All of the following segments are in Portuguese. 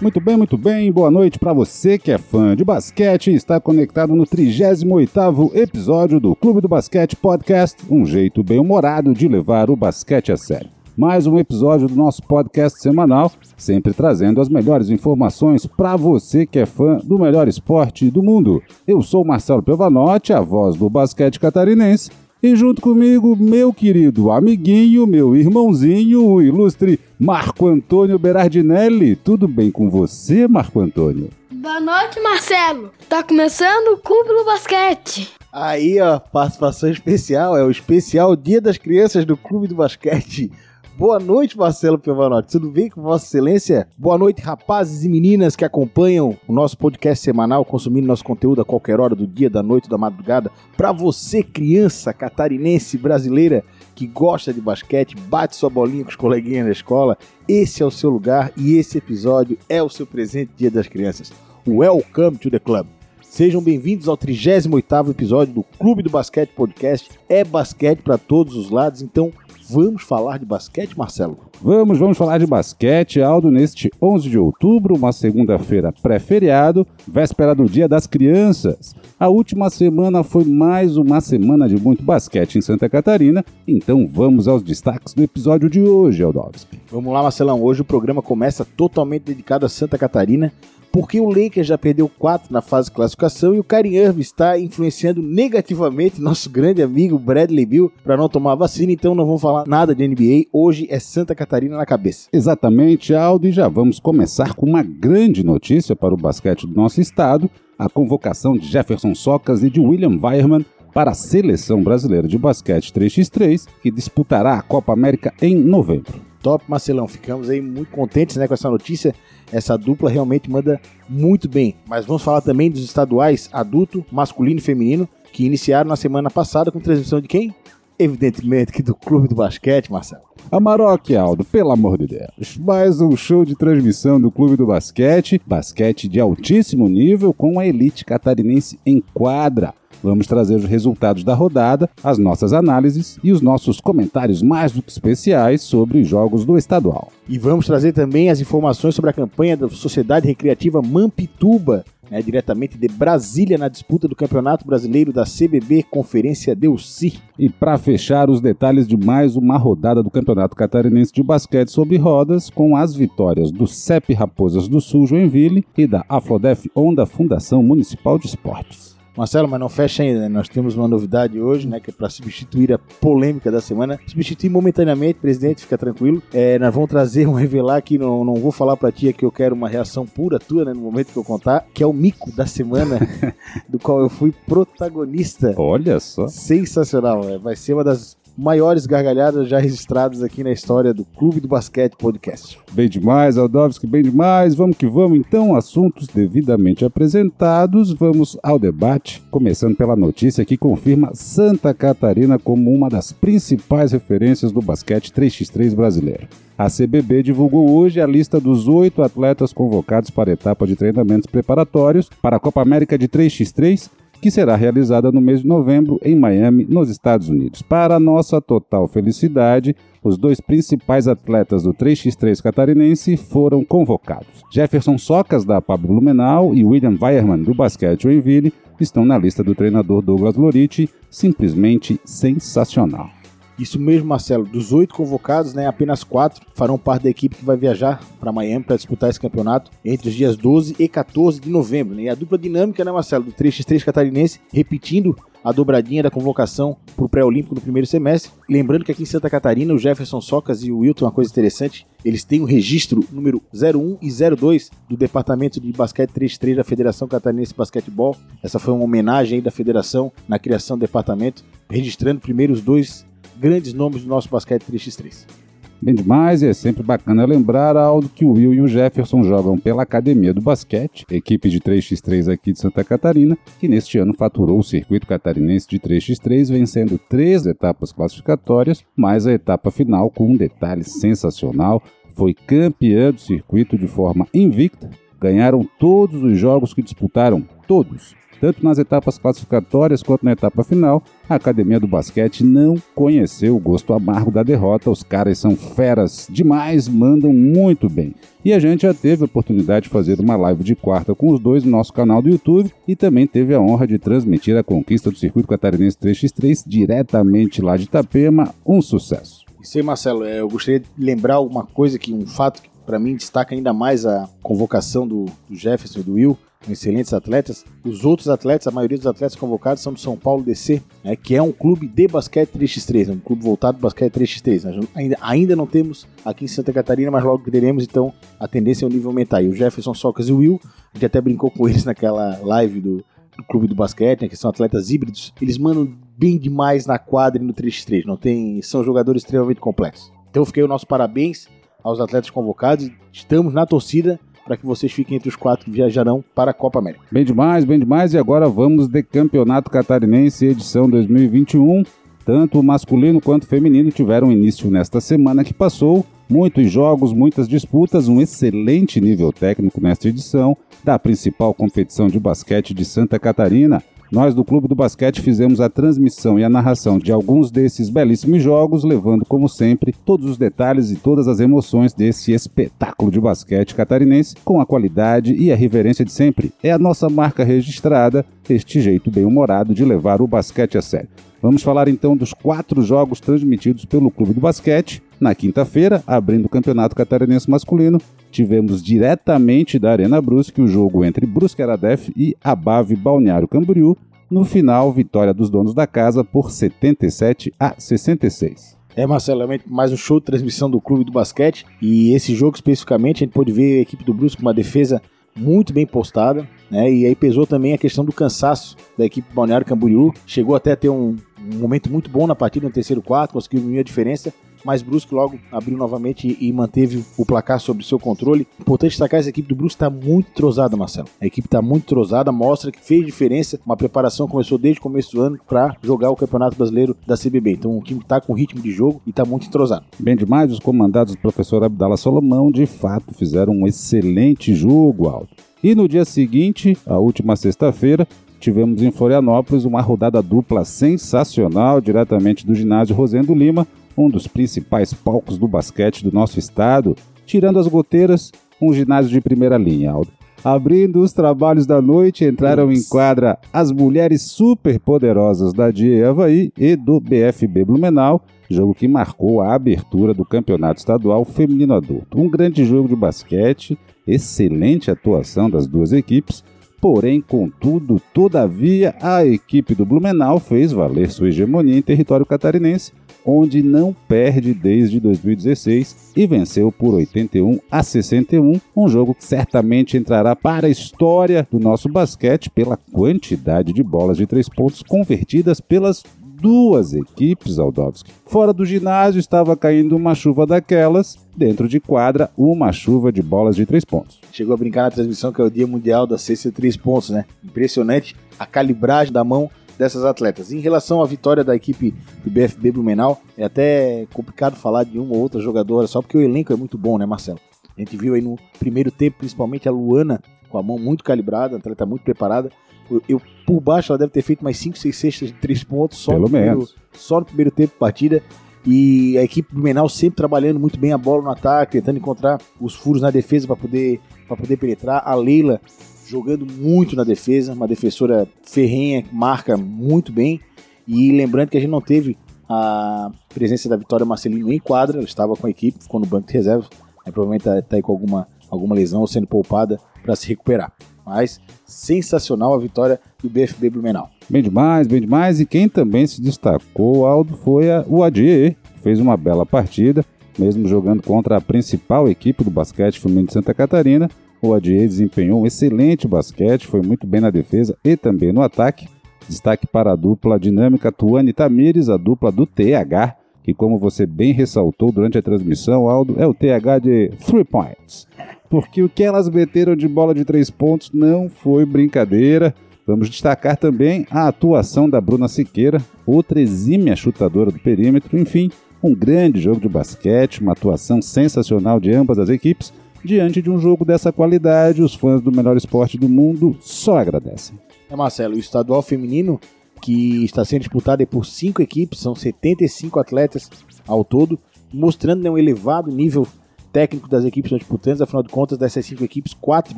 Muito bem, muito bem. Boa noite para você que é fã de basquete e está conectado no 38º episódio do Clube do Basquete Podcast, um jeito bem humorado de levar o basquete a sério. Mais um episódio do nosso podcast semanal, sempre trazendo as melhores informações para você que é fã do melhor esporte do mundo. Eu sou Marcelo Pevanotti, a voz do basquete catarinense, e junto comigo, meu querido amiguinho, meu irmãozinho, o ilustre Marco Antônio Berardinelli. Tudo bem com você, Marco Antônio? Boa noite, Marcelo. Tá começando o Clube do Basquete. Aí, ó, participação especial, é o especial Dia das Crianças do Clube do Basquete. Boa noite, Marcelo Piovanotti. Tudo bem com Vossa Excelência? Boa noite, rapazes e meninas que acompanham o nosso podcast semanal, consumindo nosso conteúdo a qualquer hora do dia, da noite, da madrugada. Para você, criança catarinense brasileira que gosta de basquete, bate sua bolinha com os coleguinhas na escola, esse é o seu lugar e esse episódio é o seu presente Dia das Crianças. Welcome to the club. Sejam bem-vindos ao 38º episódio do Clube do Basquete Podcast. É basquete para todos os lados, então Vamos falar de basquete, Marcelo? Vamos, vamos falar de basquete, Aldo, neste 11 de outubro, uma segunda-feira pré-feriado, véspera do Dia das Crianças. A última semana foi mais uma semana de muito basquete em Santa Catarina, então vamos aos destaques do episódio de hoje, Aldovski. Vamos lá, Marcelão. Hoje o programa começa totalmente dedicado a Santa Catarina porque o Lakers já perdeu quatro na fase de classificação e o Kyrie Irving está influenciando negativamente nosso grande amigo Bradley Bill para não tomar vacina, então não vamos falar nada de NBA. Hoje é Santa Catarina na cabeça. Exatamente, Aldo, e já vix começar com uma grande notícia para o basquete do nosso estado, a convocação de Jefferson Socas e de William Weierman para a seleção brasileira de basquete 3x3, que disputará a Copa América em novembro. Top, Marcelão. Ficamos aí muito contentes né, com essa notícia. Essa dupla realmente manda muito bem. Mas vamos falar também dos estaduais adulto, masculino e feminino, que iniciaram na semana passada com transmissão de quem? Evidentemente que do Clube do Basquete, Marcelo. Amarok, Aldo, pelo amor de Deus. Mais um show de transmissão do Clube do Basquete. Basquete de altíssimo nível com a elite catarinense em quadra. Vamos trazer os resultados da rodada, as nossas análises e os nossos comentários mais do que especiais sobre os jogos do estadual. E vamos trazer também as informações sobre a campanha da Sociedade Recreativa Mampituba, né, diretamente de Brasília na disputa do Campeonato Brasileiro da CBB Conferência Delci. E para fechar os detalhes de mais uma rodada do Campeonato Catarinense de Basquete sobre rodas, com as vitórias do CEP Raposas do Sul Joinville e da Afrodef Onda Fundação Municipal de Esportes. Marcelo, mas não fecha ainda, né? Nós temos uma novidade hoje, né? Que é para substituir a polêmica da semana. Substituir momentaneamente, presidente, fica tranquilo. É, nós vamos trazer, um revelar que não, não vou falar para ti que eu quero uma reação pura tua, né? No momento que eu contar, que é o mico da semana, do qual eu fui protagonista. Olha só. Sensacional, é. vai ser uma das maiores gargalhadas já registradas aqui na história do Clube do Basquete Podcast. Bem demais, Aldovski, bem demais. Vamos que vamos então, assuntos devidamente apresentados. Vamos ao debate, começando pela notícia que confirma Santa Catarina como uma das principais referências do basquete 3x3 brasileiro. A CBB divulgou hoje a lista dos oito atletas convocados para a etapa de treinamentos preparatórios para a Copa América de 3x3 que será realizada no mês de novembro em Miami, nos Estados Unidos. Para nossa total felicidade, os dois principais atletas do 3x3 catarinense foram convocados. Jefferson Socas, da Pablo Blumenau, e William Weierman, do basquete Joinville, estão na lista do treinador Douglas Loriti, simplesmente sensacional. Isso mesmo, Marcelo. Dos oito convocados, né, apenas quatro farão parte da equipe que vai viajar para Miami para disputar esse campeonato entre os dias 12 e 14 de novembro. Né? E a dupla dinâmica, né, Marcelo, do 3x3 catarinense, repetindo a dobradinha da convocação para o pré-olímpico no primeiro semestre. Lembrando que aqui em Santa Catarina, o Jefferson Socas e o Wilton, uma coisa interessante, eles têm o registro número 01 e 02 do Departamento de Basquete 33 da Federação Catarinense de Basquetebol. Essa foi uma homenagem da federação na criação do departamento, registrando primeiro os dois grandes nomes do nosso basquete 3x3. Bem demais, e é sempre bacana lembrar algo que o Will e o Jefferson jogam pela Academia do Basquete, equipe de 3x3 aqui de Santa Catarina, que neste ano faturou o circuito catarinense de 3x3, vencendo três etapas classificatórias, mais a etapa final com um detalhe sensacional, foi campeã do circuito de forma invicta, ganharam todos os jogos que disputaram, todos, tanto nas etapas classificatórias quanto na etapa final, a Academia do Basquete não conheceu o gosto amargo da derrota. Os caras são feras demais, mandam muito bem. E a gente já teve a oportunidade de fazer uma live de quarta com os dois no nosso canal do YouTube e também teve a honra de transmitir a conquista do Circuito Catarinense 3x3 diretamente lá de Itapema, um sucesso. Isso aí, Marcelo, é, eu gostaria de lembrar uma coisa que um fato que para mim destaca ainda mais a convocação do, do Jefferson e do Will, excelentes atletas. Os outros atletas, a maioria dos atletas convocados são do São Paulo DC, né, que é um clube de basquete 3x3, né, um clube voltado para basquete 3x3. Nós ainda, ainda não temos aqui em Santa Catarina, mas logo teremos, então a tendência é o nível aumentar. E o Jefferson, Socas e o Will, a gente até brincou com eles naquela live do, do clube do basquete, né, que são atletas híbridos, eles mandam bem demais na quadra e no 3x3. Não tem, são jogadores extremamente complexos. Então fiquei o nosso parabéns aos atletas convocados. Estamos na torcida para que vocês fiquem entre os quatro que viajarão para a Copa América. Bem demais, bem demais. E agora vamos de Campeonato Catarinense edição 2021. Tanto o masculino quanto o feminino tiveram início nesta semana que passou. Muitos jogos, muitas disputas, um excelente nível técnico nesta edição da principal competição de basquete de Santa Catarina. Nós do Clube do Basquete fizemos a transmissão e a narração de alguns desses belíssimos jogos, levando, como sempre, todos os detalhes e todas as emoções desse espetáculo de basquete catarinense com a qualidade e a reverência de sempre. É a nossa marca registrada, este jeito bem-humorado de levar o basquete a sério. Vamos falar então dos quatro jogos transmitidos pelo Clube do Basquete. Na quinta-feira, abrindo o Campeonato Catarinense Masculino, tivemos diretamente da Arena Brusque o jogo entre Brusque Aradef e Abave Balneário Camboriú. No final, vitória dos donos da casa por 77 a 66. É, Marcelo, mais um show de transmissão do clube do basquete. E esse jogo especificamente, a gente pôde ver a equipe do Brusque com uma defesa muito bem postada, né? E aí pesou também a questão do cansaço da equipe Balneário Camboriú. Chegou até a ter um, um momento muito bom na partida no terceiro quarto, conseguiu diminuir a diferença, mas Brusque logo abriu novamente e, manteve o placar sob seu controle. Importante destacar, essa equipe do Brusque está muito trozada, Marcelo. A equipe está muito trozada, mostra que fez diferença. Uma preparação começou desde o começo do ano para jogar o Campeonato Brasileiro da CBB. Então o time está com ritmo de jogo e está muito entrosado. Bem demais, os comandados do professor Abdala Solomão de fato fizeram um excelente jogo, Aldo. E no dia seguinte, a última sexta-feira, tivemos em Florianópolis uma rodada dupla sensacional diretamente do ginásio Rosendo Lima, um dos principais palcos do basquete do nosso estado, tirando as goteiras, um ginásio de primeira linha, Aldo. Abrindo os trabalhos da noite, entraram em quadra as mulheres super poderosas da DIE Havaí e do BFB Blumenau, jogo que marcou a abertura do Campeonato Estadual Feminino Adulto. Um grande jogo de basquete, excelente atuação das duas equipes, porém, contudo, todavia, a equipe do Blumenau fez valer sua hegemonia em território catarinense, onde não perde desde 2016 e venceu por 81 a 61, um jogo que certamente entrará para a história do nosso basquete pela quantidade de bolas de três pontos convertidas pelas duas equipes, Aldovski. Fora do ginásio estava caindo uma chuva daquelas, dentro de quadra, uma chuva de bolas de três pontos. Chegou a brincar na transmissão que é o Dia Mundial da cesta de três pontos, né? Impressionante a calibragem da mão dessas atletas. Em relação à vitória da equipe do BFB Blumenau, é até complicado falar de uma ou outra jogadora, só porque o elenco é muito bom, né, Marcelo? A gente viu aí no primeiro tempo, principalmente a Luana, com a mão muito calibrada, atleta muito preparada. Eu, eu, por baixo ela deve ter feito mais 5, 6 cestas de 3 pontos só, Pelo no primeiro, menos. só no primeiro tempo de partida. E a equipe Blumenau sempre trabalhando muito bem a bola no ataque, tentando encontrar os furos na defesa para poder, poder penetrar. A Leila jogando muito na defesa, uma defensora ferrenha, marca muito bem. E lembrando que a gente não teve a presença da Vitória Marcelino em quadra, ela estava com a equipe, ficou no banco de reservas, aí provavelmente está tá aí com alguma, alguma lesão ou sendo poupada para se recuperar. Mas sensacional a vitória do BFB Blumenau. Bem demais, bem demais. E quem também se destacou, Aldo, foi a, o Adier, que fez uma bela partida, mesmo jogando contra a principal equipe do basquete feminino de Santa Catarina. O Adier desempenhou um excelente basquete, foi muito bem na defesa e também no ataque. Destaque para a dupla dinâmica Tuane Tamires, a dupla do TH, que como você bem ressaltou durante a transmissão, Aldo, é o TH de 3 points. Porque o que elas meteram de bola de três pontos não foi brincadeira. Vamos destacar também a atuação da Bruna Siqueira, outra exímia chutadora do perímetro. Enfim, um grande jogo de basquete, uma atuação sensacional de ambas as equipes. Diante de um jogo dessa qualidade, os fãs do melhor esporte do mundo só agradecem. É, Marcelo, o estadual feminino, que está sendo disputado por cinco equipes, são 75 atletas ao todo, mostrando né, um elevado nível técnicos das equipes disputantes, afinal de contas, dessas cinco equipes, quatro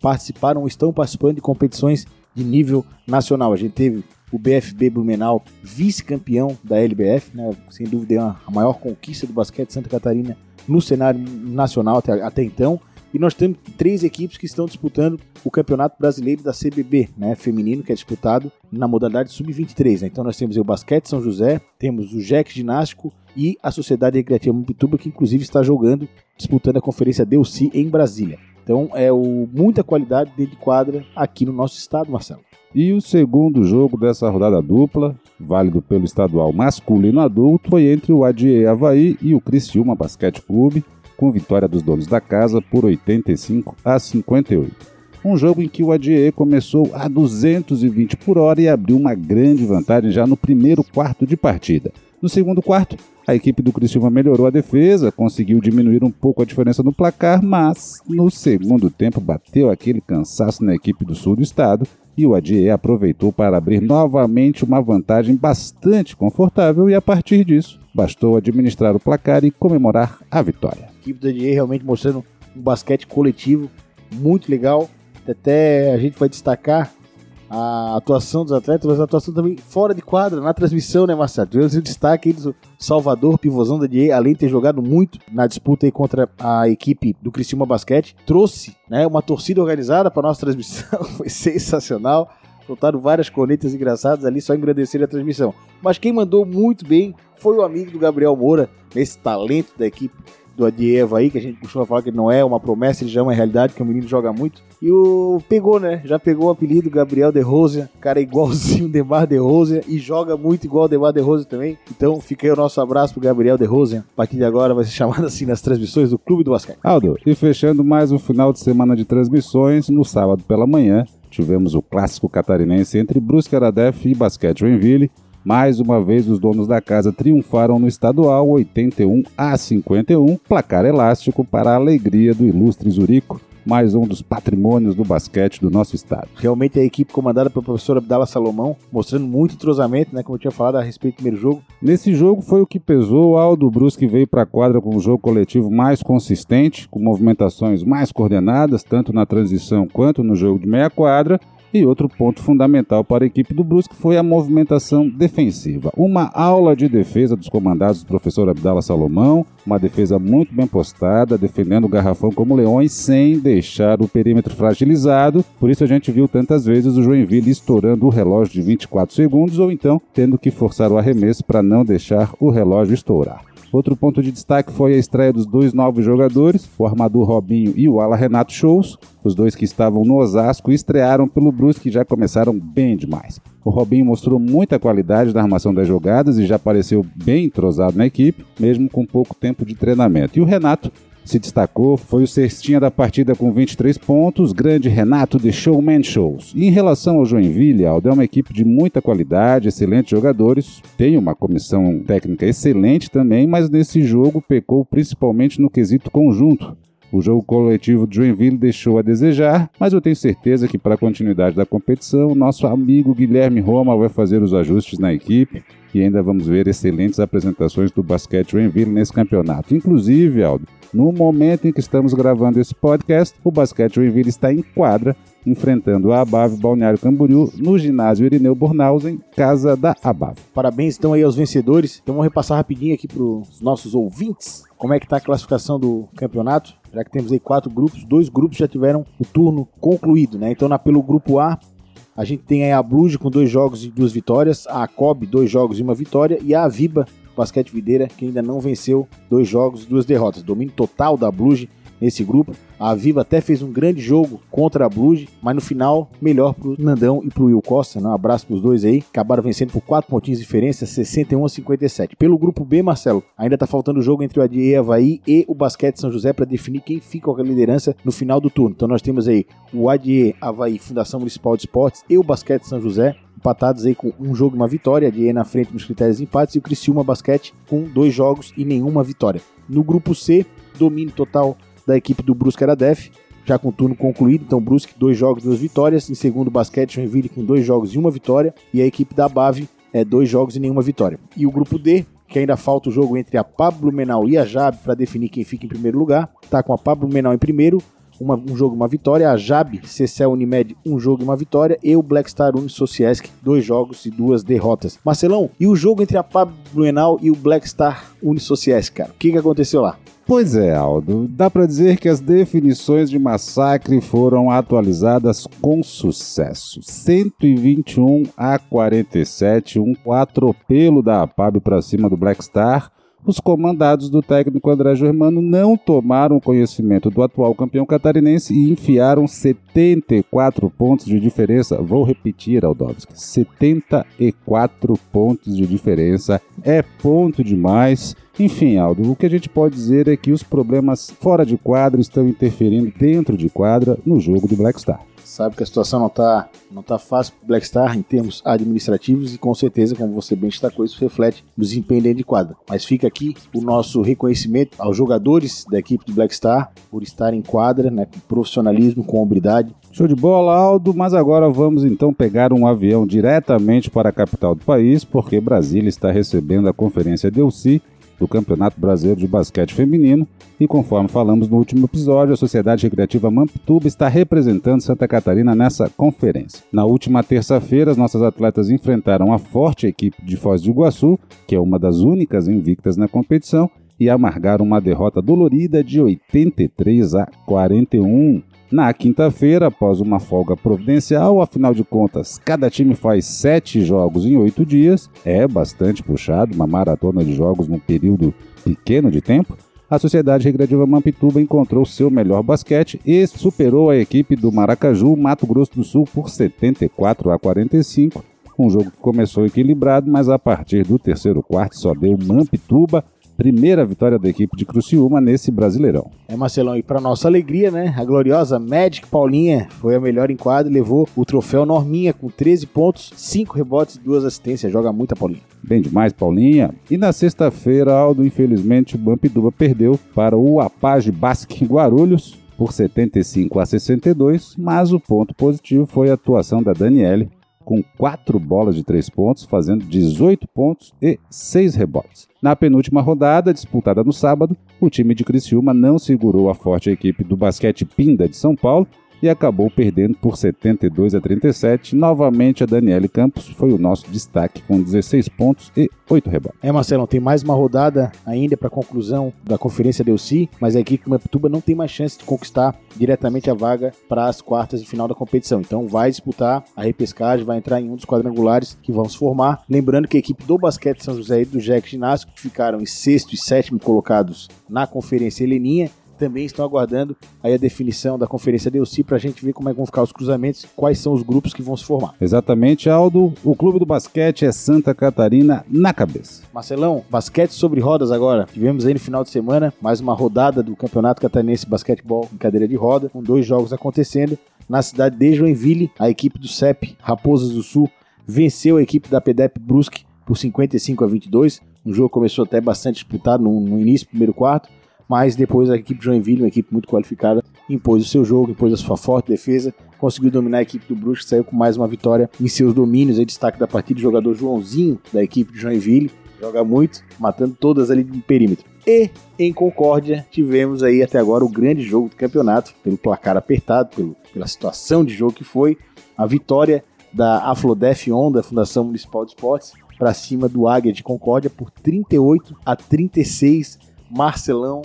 participaram ou estão participando de competições de nível nacional. A gente teve o BFB Blumenau, vice-campeão da LBF, né? sem dúvida é a maior conquista do basquete de Santa Catarina no cenário nacional até, até então. E nós temos três equipes que estão disputando o Campeonato Brasileiro da CBB, né, feminino, que é disputado na modalidade sub-23. Né? Então nós temos o Basquete São José, temos o JEC Ginástico e a Sociedade Recreativa Mupituba, que inclusive está jogando, disputando a Conferência Delci em Brasília. Então é o, muita qualidade dentro de quadra aqui no nosso estado, Marcelo. E o segundo jogo dessa rodada dupla, válido pelo estadual masculino adulto, foi entre o ADE Havaí e o Criciúma Basquete Clube, com vitória dos donos da casa por 85 a 58. Um jogo em que o ADE começou a 220 por hora e abriu uma grande vantagem já no primeiro quarto de partida. No segundo quarto, a equipe do Criciúma melhorou a defesa, conseguiu diminuir um pouco a diferença no placar, mas no segundo tempo bateu aquele cansaço na equipe do sul do estado e o ADE aproveitou para abrir novamente uma vantagem bastante confortável e a partir disso bastou administrar o placar e comemorar a vitória equipe do ADA realmente mostrando um basquete coletivo muito legal. Até a gente vai destacar a atuação dos atletas, mas a atuação também fora de quadra, na transmissão, né, Marcelo? Tivemos o destaque aí do Salvador, pivôzão da DA, além de ter jogado muito na disputa aí contra a equipe do Criciúma Basquete, trouxe né, uma torcida organizada para nossa transmissão, foi sensacional. Soltaram várias cornetas engraçadas ali, só engrandeceram a transmissão. Mas quem mandou muito bem foi o amigo do Gabriel Moura, nesse talento da equipe do Adieva aí, que a gente costuma falar que não é uma promessa, ele já é uma realidade, que o menino joga muito. E o pegou, né? Já pegou o apelido Gabriel De Rosa, cara igualzinho o Demar De Rosa e joga muito igual o Demar De Rosa também. Então fica aí o nosso abraço pro Gabriel De Rosa. A partir de agora vai ser chamado assim nas transmissões do Clube do Basquete. Aldo, e fechando mais um final de semana de transmissões, no sábado pela manhã, tivemos o clássico catarinense entre Brusque Aradef e Basquete Joinville, mais uma vez, os donos da casa triunfaram no estadual 81 a 51, placar elástico para a alegria do ilustre Zurico, mais um dos patrimônios do basquete do nosso estado. Realmente a equipe comandada pelo professor Abdala Salomão, mostrando muito entrosamento, né, como eu tinha falado a respeito do primeiro jogo. Nesse jogo foi o que pesou, Aldo Brusque veio para a quadra com um jogo coletivo mais consistente, com movimentações mais coordenadas, tanto na transição quanto no jogo de meia quadra, e outro ponto fundamental para a equipe do Brusque foi a movimentação defensiva. Uma aula de defesa dos comandados do professor Abdala Salomão, uma defesa muito bem postada, defendendo o garrafão como leões, sem deixar o perímetro fragilizado. Por isso a gente viu tantas vezes o Joinville estourando o relógio de 24 segundos ou então tendo que forçar o arremesso para não deixar o relógio estourar. Outro ponto de destaque foi a estreia dos dois novos jogadores, o armador Robinho e o ala Renato Shows. Os dois que estavam no Osasco estrearam pelo Brusque já começaram bem demais. O Robinho mostrou muita qualidade na armação das jogadas e já pareceu bem entrosado na equipe, mesmo com pouco tempo de treinamento. E o Renato se destacou foi o cestinha da partida com 23 pontos, grande Renato de Showman Shows. E em relação ao Joinville, Aldo é uma equipe de muita qualidade, excelentes jogadores, tem uma comissão técnica excelente também, mas nesse jogo pecou principalmente no quesito conjunto. O jogo coletivo de Joinville deixou a desejar, mas eu tenho certeza que para a continuidade da competição, nosso amigo Guilherme Roma vai fazer os ajustes na equipe e ainda vamos ver excelentes apresentações do basquete Joinville nesse campeonato. Inclusive, Aldo, no momento em que estamos gravando esse podcast, o basquete Joinville está em quadra, enfrentando a Abave Balneário Camboriú no ginásio Irineu Bornhausen, casa da Abave. Parabéns então aí aos vencedores. Então vamos repassar rapidinho aqui para os nossos ouvintes como é que está a classificação do campeonato. Já que temos aí quatro grupos, dois grupos já tiveram o turno concluído, né? Então na, pelo grupo A a gente tem a Bluge com dois jogos e duas vitórias, a Cobb dois jogos e uma vitória e a Viba Basquete Videira, que ainda não venceu dois jogos e duas derrotas. Domínio total da Blues nesse grupo. A Viva até fez um grande jogo contra a Blues, mas no final, melhor pro Nandão e pro Will Costa. Né? Um abraço pros dois aí. Acabaram vencendo por 4 pontinhos de diferença, 61 a 57. Pelo grupo B, Marcelo, ainda tá faltando o jogo entre o ADE Havaí e o Basquete São José para definir quem fica com a liderança no final do turno. Então nós temos aí o ADE Havaí, Fundação Municipal de Esportes e o Basquete São José empatados aí com um jogo e uma vitória, DE na frente nos critérios de empates e o Criciúma Basquete com dois jogos e nenhuma vitória. No grupo C, domínio total da equipe do Brusque Aradef, já com o turno concluído, então Brusque dois jogos, duas vitórias, em segundo Basquete Joinville com dois jogos e uma vitória, e a equipe da Bave é dois jogos e nenhuma vitória. E o grupo D, que ainda falta o jogo entre a Pablo Menal e a Jab para definir quem fica em primeiro lugar. Tá com a Pablo Menal em primeiro, uma, um jogo uma vitória. A Jab, Cecel Unimed, um jogo e uma vitória. E o Black Star Unisociesc, dois jogos e duas derrotas. Marcelão, e o jogo entre a Pablo Menal e o Black Star Unisociesc, cara? O que, que aconteceu lá? Pois é, Aldo. Dá para dizer que as definições de massacre foram atualizadas com sucesso. 121 a 47, um atropelo da APAB para cima do Black Star. Os comandados do técnico André Germano não tomaram conhecimento do atual campeão catarinense e enfiaram 74 pontos de diferença. Vou repetir, Aldovski: 74 pontos de diferença. É ponto demais. Enfim, Aldo, o que a gente pode dizer é que os problemas fora de quadra estão interferindo dentro de quadra no jogo do Black Star sabe que a situação não está não tá fácil para Black Star em termos administrativos e com certeza, como você bem destacou, isso reflete no desempenho dentro de quadra. Mas fica aqui o nosso reconhecimento aos jogadores da equipe do Black Star por estar em quadra, né, com profissionalismo, com hombridade. Show de bola, Aldo, mas agora vamos então pegar um avião diretamente para a capital do país, porque Brasília está recebendo a conferência Delci do Campeonato Brasileiro de Basquete Feminino e conforme falamos no último episódio, a Sociedade Recreativa Mamptuba está representando Santa Catarina nessa conferência. Na última terça-feira, as nossas atletas enfrentaram a forte equipe de Foz do Iguaçu, que é uma das únicas invictas na competição, e amargaram uma derrota dolorida de 83 a 41. Na quinta-feira, após uma folga providencial, afinal de contas, cada time faz sete jogos em oito dias, é bastante puxado, uma maratona de jogos num período pequeno de tempo. A Sociedade Recreativa Mampituba encontrou seu melhor basquete e superou a equipe do Maracaju, Mato Grosso do Sul, por 74 a 45. Um jogo que começou equilibrado, mas a partir do terceiro quarto só deu Mampituba Primeira vitória da equipe de Cruciúma nesse Brasileirão. É, Marcelão, e para nossa alegria, né? A gloriosa Magic Paulinha foi a melhor em e levou o troféu Norminha com 13 pontos, 5 rebotes e 2 assistências. Joga muito a Paulinha. Bem demais, Paulinha. E na sexta-feira, Aldo, infelizmente, o Bampiduba perdeu para o Apage Basque Guarulhos por 75 a 62, mas o ponto positivo foi a atuação da Daniele, com 4 bolas de 3 pontos, fazendo 18 pontos e 6 rebotes. Na penúltima rodada, disputada no sábado, o time de Criciúma não segurou a forte equipe do basquete Pinda de São Paulo e acabou perdendo por 72 a 37. Novamente, a Daniele Campos foi o nosso destaque com 16 pontos e 8 rebotes. É, Marcelo, tem mais uma rodada ainda para a conclusão da Conferência Delci, mas a equipe Mampituba não tem mais chance de conquistar diretamente a vaga para as quartas de final da competição. Então vai disputar a repescagem, vai entrar em um dos quadrangulares que vão se formar. Lembrando que a equipe do Basquete São José e do Jack Ginásio ficaram em sexto e sétimo colocados na Conferência Heleninha também estão aguardando aí a definição da Conferência Delci para a gente ver como é que vão ficar os cruzamentos, quais são os grupos que vão se formar. Exatamente, Aldo. O clube do basquete é Santa Catarina na cabeça. Marcelão, basquete sobre rodas agora. Tivemos aí no final de semana mais uma rodada do Campeonato Catarinense Basquetebol em cadeira de roda, com dois jogos acontecendo. Na cidade de Joinville, a equipe do CEP Raposas do Sul venceu a equipe da PEDEP Brusque por 55 a 22. Um jogo começou até bastante disputado no, no início, primeiro quarto, mas depois a equipe de Joinville, uma equipe muito qualificada, impôs o seu jogo, impôs a sua forte defesa, conseguiu dominar a equipe do Brusque, saiu com mais uma vitória em seus domínios. Aí destaque da partida o jogador Joãozinho, da equipe de Joinville, joga muito, matando todas ali no perímetro. E em Concórdia tivemos aí até agora o grande jogo do campeonato, pelo placar apertado, pelo, pela situação de jogo que foi, a vitória da Aflodef Onda, Fundação Municipal de Esportes, para cima do Águia de Concórdia por 38 a 36. Marcelão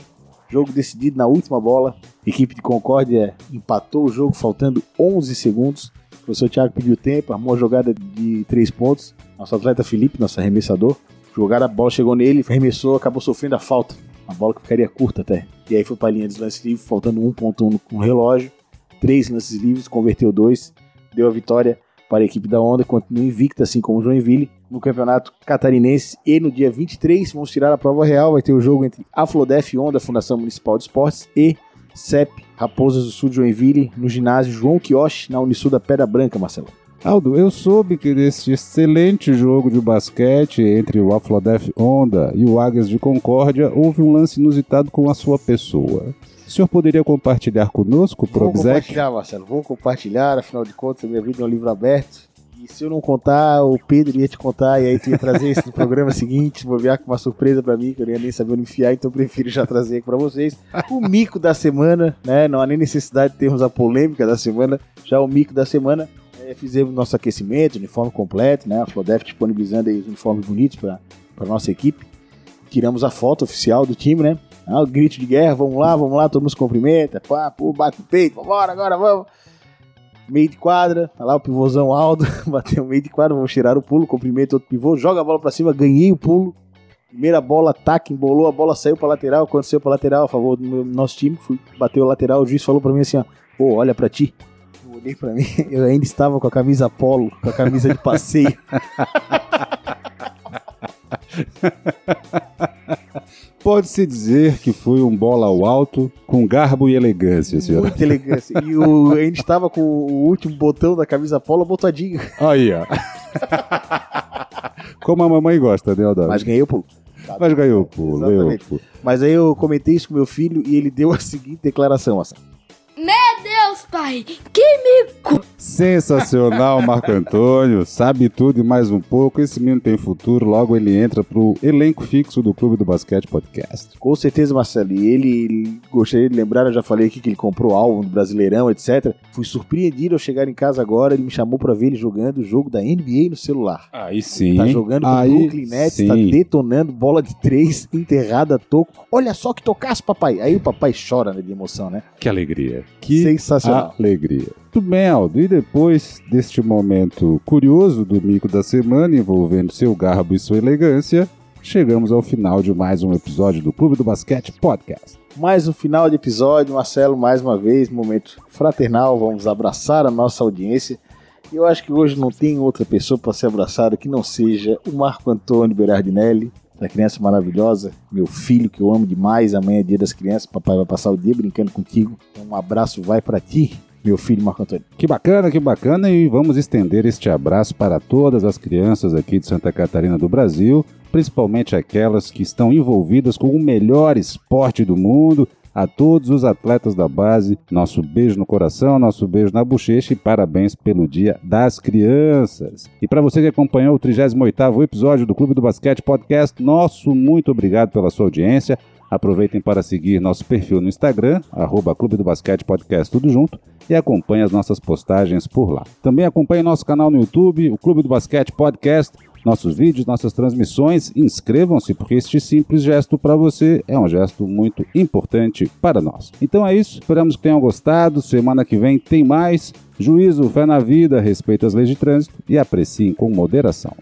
Jogo decidido na última bola. Equipe de Concórdia empatou o jogo faltando 11 segundos. O professor Thiago pediu tempo, armou a jogada de 3 pontos. Nosso atleta Felipe, nosso arremessador, jogaram a bola, chegou nele, arremessou, acabou sofrendo a falta. A bola que ficaria curta até. E aí foi para a linha dos lances livres, faltando 1.1 no relógio. Três lances livres, converteu dois. Deu a vitória para a equipe da Onda, continua invicta, assim como o Joinville, no campeonato catarinense. E no dia 23 vamos tirar a prova real. Vai ter o jogo entre a Flodef Onda, Fundação Municipal de Esportes, e CEP Raposas do Sul de Joinville, no ginásio João Quioche, na Unisul da Pedra Branca, Marcelo. Aldo, eu soube que nesse excelente jogo de basquete entre o Aflodef Onda e o Águias de Concórdia houve um lance inusitado com a sua pessoa. O senhor poderia compartilhar conosco, Vou compartilhar, Marcelo. Vou compartilhar, afinal de contas, a minha vida é um livro aberto. E se eu não contar, o Pedro ia te contar, e aí tu ia trazer isso no programa seguinte, vou ver com uma surpresa pra mim, que eu não ia nem saber onde enfiar, então eu prefiro já trazer aqui pra vocês. O mico da semana, né? Não há nem necessidade de termos a polêmica da semana, já o mico da semana. É, fizemos nosso aquecimento, uniforme completo, né? A Flodef disponibilizando aí os uniformes bonitos pra nossa equipe. Tiramos a foto oficial do time, né? Ah, o grito de guerra, vamos lá, vamos lá, todo mundo se cumprimenta, pá, pô, bate o peito, vambora, agora vamos meio de quadra, tá lá o pivôzão Aldo, bateu meio de quadra, vamos tirar o pulo, cumprimento outro pivô, joga a bola pra cima, ganhei o pulo. Primeira bola, ataque, embolou, a bola saiu pra lateral, saiu pra lateral, a favor do nosso time, fui, bateu a lateral, o juiz falou pra mim assim, ó, pô, olha pra ti. Eu olhei pra mim, eu ainda estava com a camisa polo, com a camisa de passeio. Pode-se dizer que foi um bola ao alto com garbo e elegância, senhor. Muita elegância. E o, a gente estava com o último botão da camisa polo botadinho. Aí, ó. Como a mamãe gosta, né, Aldão? Mas ganhei o pulo. Mas ganhou o pulo, ganhou o pulo. Mas aí eu comentei isso com meu filho e ele deu a seguinte declaração, assim. Deus, pai, que mico! Sensacional, Marco Antônio. Sabe tudo e mais um pouco. Esse menino tem futuro. Logo ele entra pro elenco fixo do Clube do Basquete Podcast. Com certeza, Marcelo. E ele, gostaria de lembrar, eu já falei aqui que ele comprou álbum do Brasileirão, etc. Fui surpreendido ao chegar em casa agora. Ele me chamou pra ver ele jogando o jogo da NBA no celular. Aí sim. Tá jogando com Aí o Brooklyn Nets, sim. tá detonando bola de três, enterrada a toco. Olha só que tocasse, papai. Aí o papai chora né, de emoção, né? Que alegria. Que Sensacional. Alegria. Muito bem, Aldo. E depois deste momento curioso do mico da semana envolvendo seu garbo e sua elegância, chegamos ao final de mais um episódio do Clube do Basquete Podcast. Mais um final de episódio, Marcelo, mais uma vez, momento fraternal, vamos abraçar a nossa audiência. E eu acho que hoje não tem outra pessoa para ser abraçada que não seja o Marco Antônio Berardinelli, da criança maravilhosa, meu filho que eu amo demais, amanhã é dia das crianças, papai vai passar o dia brincando contigo. Então um abraço vai para ti, meu filho Marco Antônio. Que bacana, que bacana, e vamos estender este abraço para todas as crianças aqui de Santa Catarina do Brasil, principalmente aquelas que estão envolvidas com o melhor esporte do mundo. A todos os atletas da base, nosso beijo no coração, nosso beijo na bochecha e parabéns pelo Dia das Crianças. E para você que acompanhou o 38º episódio do Clube do Basquete Podcast, nosso muito obrigado pela sua audiência. Aproveitem para seguir nosso perfil no Instagram, arroba Clube do Basquete Podcast, tudo junto, e acompanhe as nossas postagens por lá. Também acompanhe nosso canal no YouTube, o Clube do Basquete Podcast, nossos vídeos, nossas transmissões. Inscrevam-se, porque este simples gesto para você é um gesto muito importante para nós. Então é isso, esperamos que tenham gostado. Semana que vem tem mais. Juízo, fé na vida, respeito às leis de trânsito e apreciem com moderação.